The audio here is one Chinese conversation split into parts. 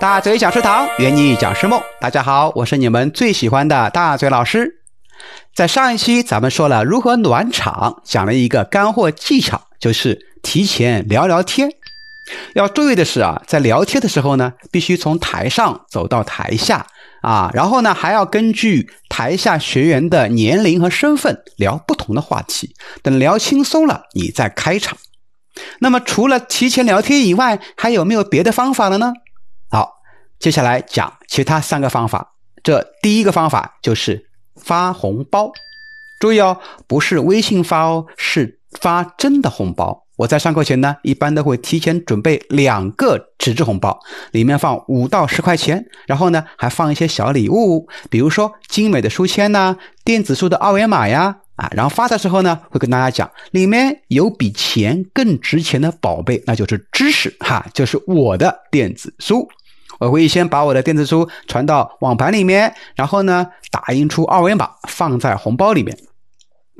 大嘴讲师堂，圆你讲师梦。大家好，我是你们最喜欢的大嘴老师。在上一期咱们说了如何暖场，讲了一个干货技巧，就是提前聊聊天。要注意的是啊，在聊天的时候呢，必须从台上走到台下啊，然后呢还要根据台下学员的年龄和身份聊不同的话题。等聊轻松了，你再开场。那么除了提前聊天以外，还有没有别的方法了呢？接下来讲其他三个方法。这第一个方法就是发红包。注意哦，不是微信发哦，是发真的红包。我在上课前呢，一般都会提前准备两个纸质红包，里面放五到十块钱，然后呢还放一些小礼物，比如说精美的书签呐、电子书的二维码呀。啊，然后发的时候呢，会跟大家讲，里面有比钱更值钱的宝贝，那就是知识哈，就是我的电子书。我会先把我的电子书传到网盘里面，然后呢，打印出二维码放在红包里面。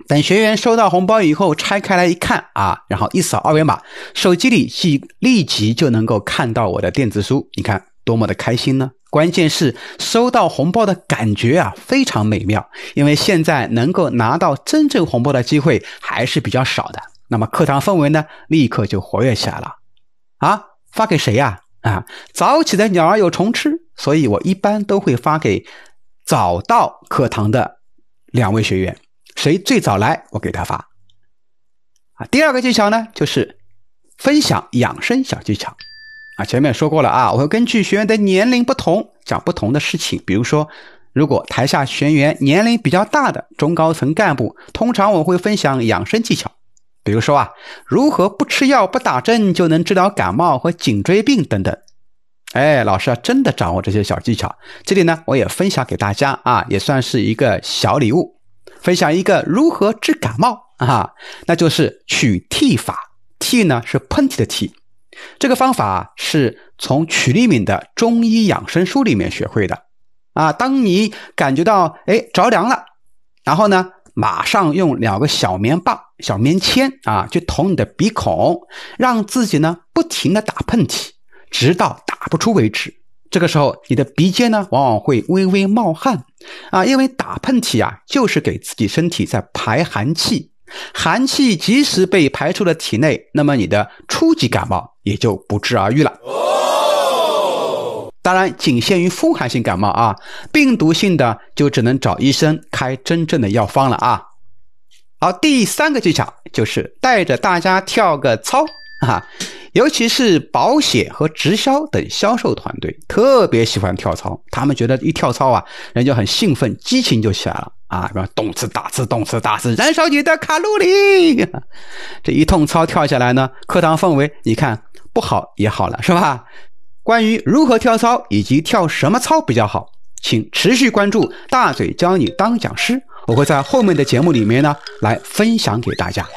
等学员收到红包以后，拆开来一看啊，然后一扫二维码，手机里即立即就能够看到我的电子书。你看多么的开心呢？关键是收到红包的感觉啊，非常美妙。因为现在能够拿到真正红包的机会还是比较少的。那么课堂氛围呢，立刻就活跃起来了。啊，发给谁呀？啊早起的鸟儿有虫吃，所以我一般都会发给早到课堂的两位学员。谁最早来，我给他发。啊，第二个技巧呢，就是分享养生小技巧。啊，前面说过了啊，我会根据学员的年龄不同讲不同的事情。比如说，如果台下学员年龄比较大的中高层干部，通常我会分享养生技巧。比如说啊，如何不吃药不打针就能治疗感冒和颈椎病等等。哎，老师啊，真的掌握这些小技巧，这里呢我也分享给大家啊，也算是一个小礼物。分享一个如何治感冒啊，那就是取涕法。涕呢是喷嚏的涕。这个方法是从曲利敏的中医养生书里面学会的啊。当你感觉到哎着凉了，然后呢，马上用两个小棉棒、小棉签啊，去捅你的鼻孔，让自己呢不停的打喷嚏，直到打不出为止。这个时候，你的鼻尖呢往往会微微冒汗啊，因为打喷嚏啊就是给自己身体在排寒气。寒气即使被排出了体内，那么你的初级感冒也就不治而愈了。当然，仅限于风寒性感冒啊，病毒性的就只能找医生开真正的药方了啊。好，第三个技巧就是带着大家跳个操啊，尤其是保险和直销等销售团队特别喜欢跳操，他们觉得一跳操啊，人就很兴奋，激情就起来了。啊，什么动次打次，动次打次，燃烧你的卡路里。这一通操跳下来呢，课堂氛围你看不好也好了，是吧？关于如何跳操以及跳什么操比较好，请持续关注大嘴教你当讲师，我会在后面的节目里面呢来分享给大家。